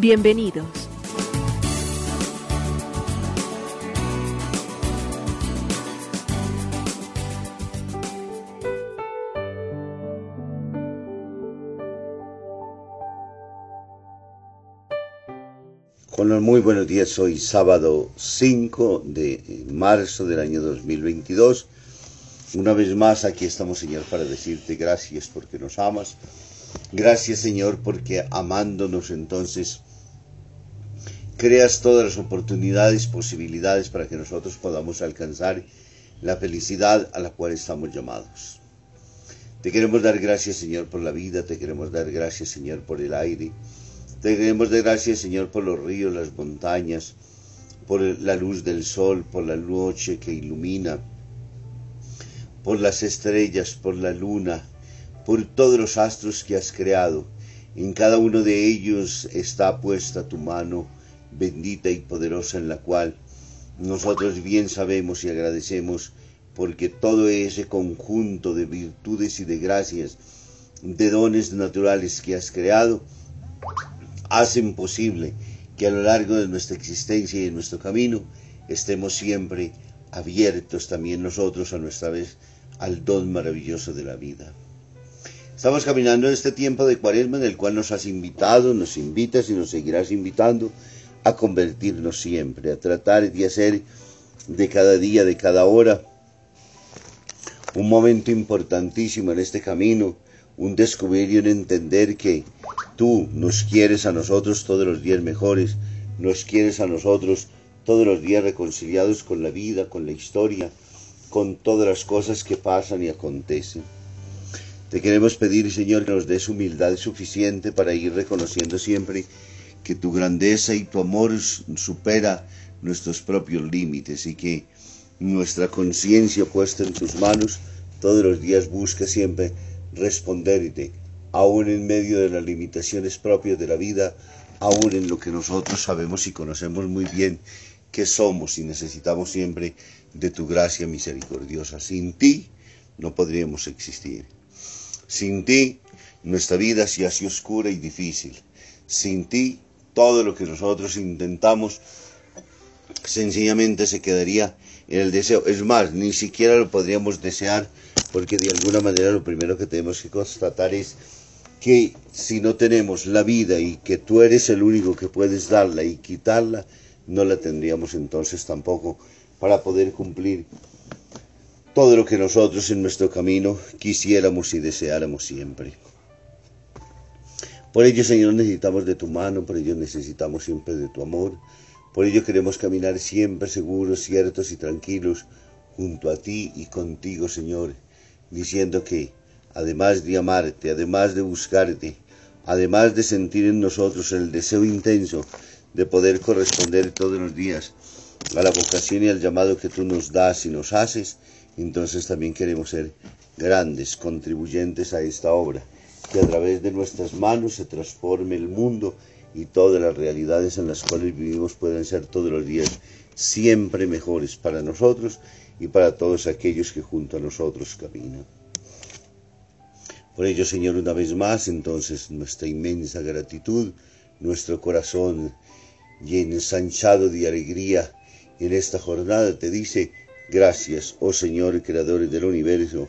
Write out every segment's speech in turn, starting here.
Bienvenidos. Con muy buenos días, hoy sábado 5 de marzo del año 2022 una vez más aquí estamos, Señor, para decirte gracias porque nos amas. Gracias, Señor, porque amándonos entonces creas todas las oportunidades, posibilidades para que nosotros podamos alcanzar la felicidad a la cual estamos llamados. Te queremos dar gracias, Señor, por la vida, te queremos dar gracias, Señor, por el aire. Te queremos dar gracias, Señor, por los ríos, las montañas, por la luz del sol, por la noche que ilumina por las estrellas, por la luna, por todos los astros que has creado. En cada uno de ellos está puesta tu mano bendita y poderosa en la cual nosotros bien sabemos y agradecemos porque todo ese conjunto de virtudes y de gracias, de dones naturales que has creado, hacen posible que a lo largo de nuestra existencia y de nuestro camino estemos siempre abiertos también nosotros a nuestra vez al don maravilloso de la vida. Estamos caminando en este tiempo de cuaresma en el cual nos has invitado, nos invitas y nos seguirás invitando a convertirnos siempre, a tratar de hacer de cada día, de cada hora, un momento importantísimo en este camino, un descubrir y un entender que tú nos quieres a nosotros todos los días mejores, nos quieres a nosotros todos los días reconciliados con la vida, con la historia, con todas las cosas que pasan y acontecen. Te queremos pedir, Señor, que nos des humildad suficiente para ir reconociendo siempre que tu grandeza y tu amor supera nuestros propios límites y que nuestra conciencia puesta en tus manos todos los días busca siempre responderte, aún en medio de las limitaciones propias de la vida, aún en lo que nosotros sabemos y conocemos muy bien que somos y necesitamos siempre de tu gracia misericordiosa. Sin ti no podríamos existir. Sin ti nuestra vida se hace oscura y difícil. Sin ti todo lo que nosotros intentamos sencillamente se quedaría en el deseo. Es más, ni siquiera lo podríamos desear porque de alguna manera lo primero que tenemos que constatar es que si no tenemos la vida y que tú eres el único que puedes darla y quitarla, no la tendríamos entonces tampoco para poder cumplir todo lo que nosotros en nuestro camino quisiéramos y deseáramos siempre. Por ello, Señor, necesitamos de tu mano, por ello necesitamos siempre de tu amor, por ello queremos caminar siempre seguros, ciertos y tranquilos junto a ti y contigo, Señor, diciendo que, además de amarte, además de buscarte, además de sentir en nosotros el deseo intenso de poder corresponder todos los días a la vocación y al llamado que tú nos das y nos haces, entonces también queremos ser grandes contribuyentes a esta obra, que a través de nuestras manos se transforme el mundo y todas las realidades en las cuales vivimos puedan ser todos los días siempre mejores para nosotros y para todos aquellos que junto a nosotros caminan. Por ello, Señor, una vez más, entonces nuestra inmensa gratitud, nuestro corazón lleno, ensanchado de alegría, en esta jornada te dice, gracias, oh Señor, Creador del universo,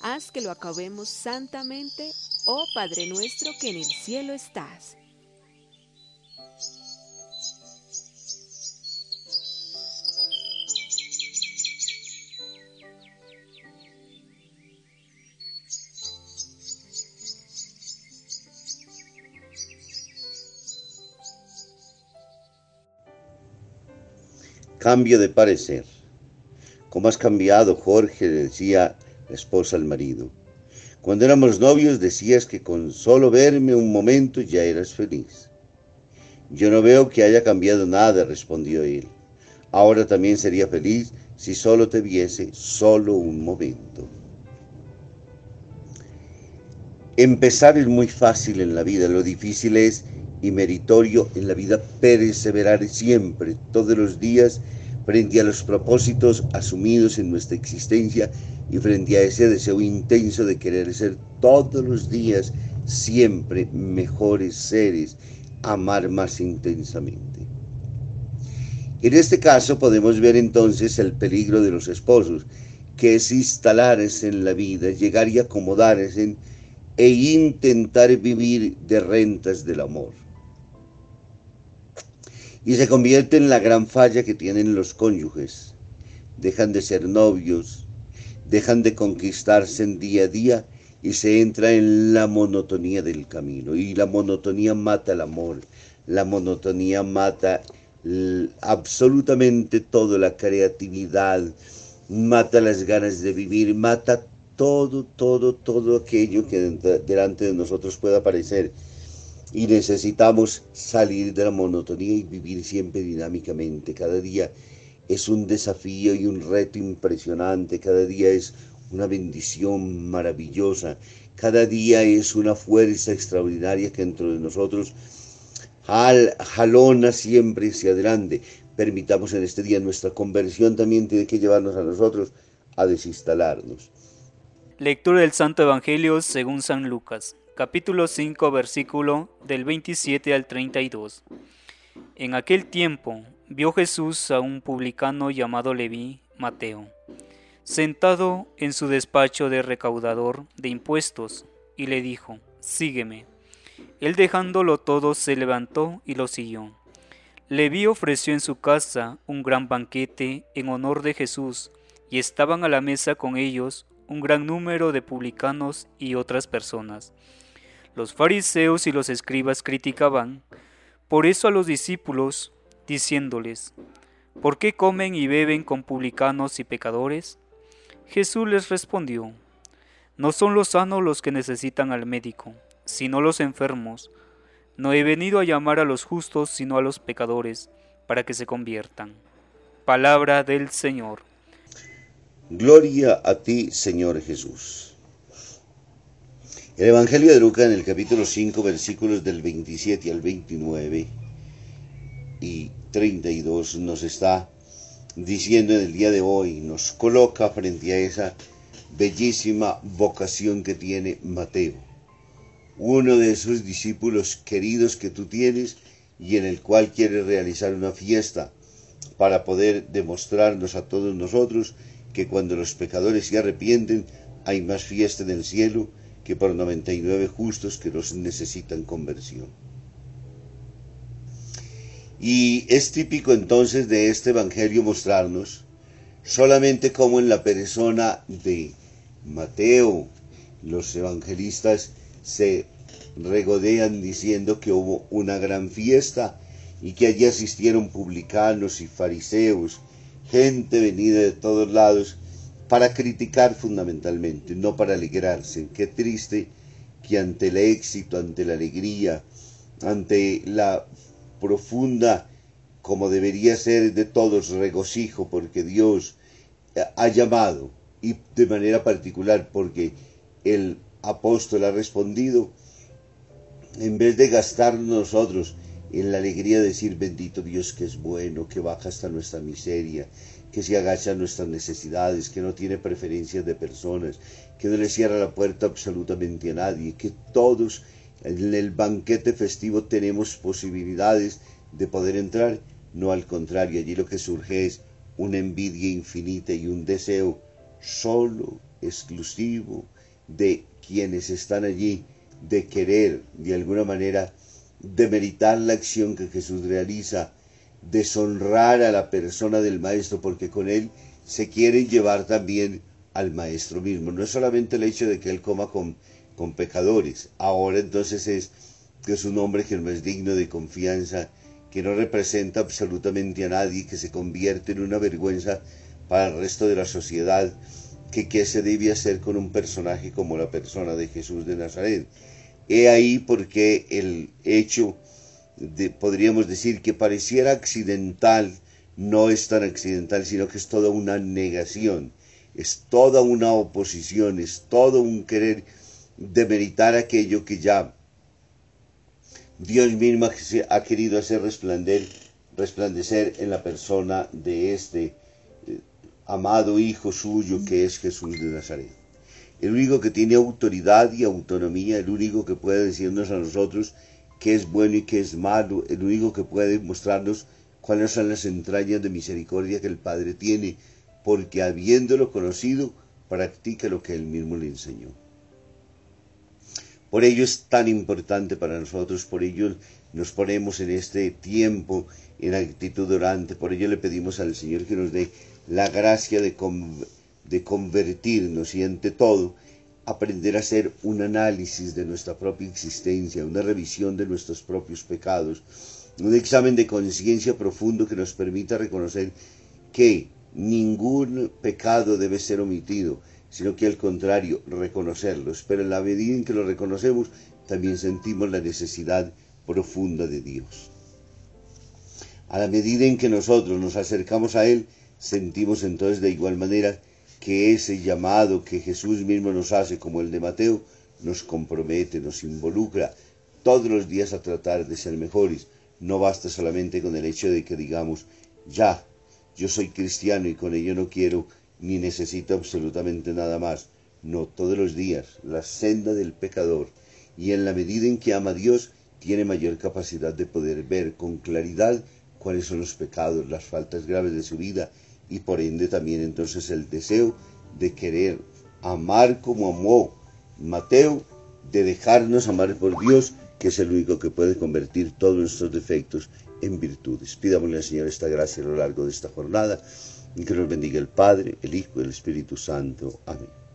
Haz que lo acabemos santamente, oh Padre nuestro que en el cielo estás. Cambio de parecer. ¿Cómo has cambiado, Jorge? decía esposa al marido. Cuando éramos novios decías que con solo verme un momento ya eras feliz. Yo no veo que haya cambiado nada, respondió él. Ahora también sería feliz si solo te viese solo un momento. Empezar es muy fácil en la vida, lo difícil es y meritorio en la vida perseverar siempre, todos los días, frente a los propósitos asumidos en nuestra existencia y frente a ese deseo intenso de querer ser todos los días siempre mejores seres, amar más intensamente. En este caso podemos ver entonces el peligro de los esposos, que es instalarse en la vida, llegar y acomodarse e intentar vivir de rentas del amor y se convierte en la gran falla que tienen los cónyuges. Dejan de ser novios, dejan de conquistarse en día a día y se entra en la monotonía del camino. Y la monotonía mata el amor, la monotonía mata absolutamente todo, la creatividad, mata las ganas de vivir, mata todo, todo, todo aquello que delante de nosotros pueda aparecer y necesitamos salir de la monotonía y vivir siempre dinámicamente. Cada día es un desafío y un reto impresionante, cada día es una bendición maravillosa, cada día es una fuerza extraordinaria que dentro de nosotros jalona siempre hacia adelante. Permitamos en este día nuestra conversión también tiene que llevarnos a nosotros a desinstalarnos. Lectura del Santo Evangelio según San Lucas capítulo 5, versículo del 27 al 32. En aquel tiempo vio Jesús a un publicano llamado Leví, Mateo, sentado en su despacho de recaudador de impuestos, y le dijo, Sígueme. Él dejándolo todo se levantó y lo siguió. Leví ofreció en su casa un gran banquete en honor de Jesús, y estaban a la mesa con ellos un gran número de publicanos y otras personas. Los fariseos y los escribas criticaban por eso a los discípulos, diciéndoles, ¿por qué comen y beben con publicanos y pecadores? Jesús les respondió, no son los sanos los que necesitan al médico, sino los enfermos. No he venido a llamar a los justos, sino a los pecadores, para que se conviertan. Palabra del Señor. Gloria a ti, Señor Jesús. El Evangelio de Lucas en el capítulo 5, versículos del 27 al 29 y 32 nos está diciendo en el día de hoy, nos coloca frente a esa bellísima vocación que tiene Mateo, uno de esos discípulos queridos que tú tienes y en el cual quieres realizar una fiesta para poder demostrarnos a todos nosotros que cuando los pecadores se arrepienten hay más fiesta en el cielo que por 99 justos que los necesitan conversión. Y es típico entonces de este Evangelio mostrarnos solamente como en la persona de Mateo los evangelistas se regodean diciendo que hubo una gran fiesta y que allí asistieron publicanos y fariseos, gente venida de todos lados para criticar fundamentalmente, no para alegrarse. Qué triste que ante el éxito, ante la alegría, ante la profunda, como debería ser de todos, regocijo, porque Dios ha llamado, y de manera particular porque el apóstol ha respondido, en vez de gastar nosotros en la alegría de decir bendito Dios que es bueno, que baja hasta nuestra miseria, que se agacha a nuestras necesidades, que no tiene preferencias de personas, que no le cierra la puerta absolutamente a nadie, que todos en el banquete festivo tenemos posibilidades de poder entrar, no al contrario, allí lo que surge es una envidia infinita y un deseo solo, exclusivo, de quienes están allí, de querer de alguna manera demeritar la acción que Jesús realiza, deshonrar a la persona del Maestro, porque con él se quieren llevar también al Maestro mismo. No es solamente el hecho de que él coma con, con pecadores, ahora entonces es que es un hombre que no es digno de confianza, que no representa absolutamente a nadie, que se convierte en una vergüenza para el resto de la sociedad, que qué se debe hacer con un personaje como la persona de Jesús de Nazaret. He ahí porque el hecho, podríamos decir, que pareciera accidental, no es tan accidental, sino que es toda una negación, es toda una oposición, es todo un querer demeritar aquello que ya Dios mismo ha querido hacer resplandecer en la persona de este eh, amado Hijo suyo que es Jesús de Nazaret. El único que tiene autoridad y autonomía, el único que puede decirnos a nosotros qué es bueno y qué es malo, el único que puede mostrarnos cuáles son las entrañas de misericordia que el Padre tiene, porque habiéndolo conocido, practica lo que él mismo le enseñó. Por ello es tan importante para nosotros, por ello nos ponemos en este tiempo en actitud orante, por ello le pedimos al Señor que nos dé la gracia de, de convertirnos y ante todo aprender a hacer un análisis de nuestra propia existencia, una revisión de nuestros propios pecados, un examen de conciencia profundo que nos permita reconocer que ningún pecado debe ser omitido, sino que al contrario, reconocerlos. Pero en la medida en que los reconocemos, también sentimos la necesidad profunda de Dios. A la medida en que nosotros nos acercamos a Él, sentimos entonces de igual manera que ese llamado que Jesús mismo nos hace, como el de Mateo, nos compromete, nos involucra todos los días a tratar de ser mejores. No basta solamente con el hecho de que digamos, ya, yo soy cristiano y con ello no quiero ni necesito absolutamente nada más. No, todos los días, la senda del pecador, y en la medida en que ama a Dios, tiene mayor capacidad de poder ver con claridad cuáles son los pecados, las faltas graves de su vida, y por ende también entonces el deseo de querer amar como amó Mateo, de dejarnos amar por Dios, que es el único que puede convertir todos nuestros defectos en virtudes. Pidámosle al Señor esta gracia a lo largo de esta jornada y que nos bendiga el Padre, el Hijo y el Espíritu Santo. Amén.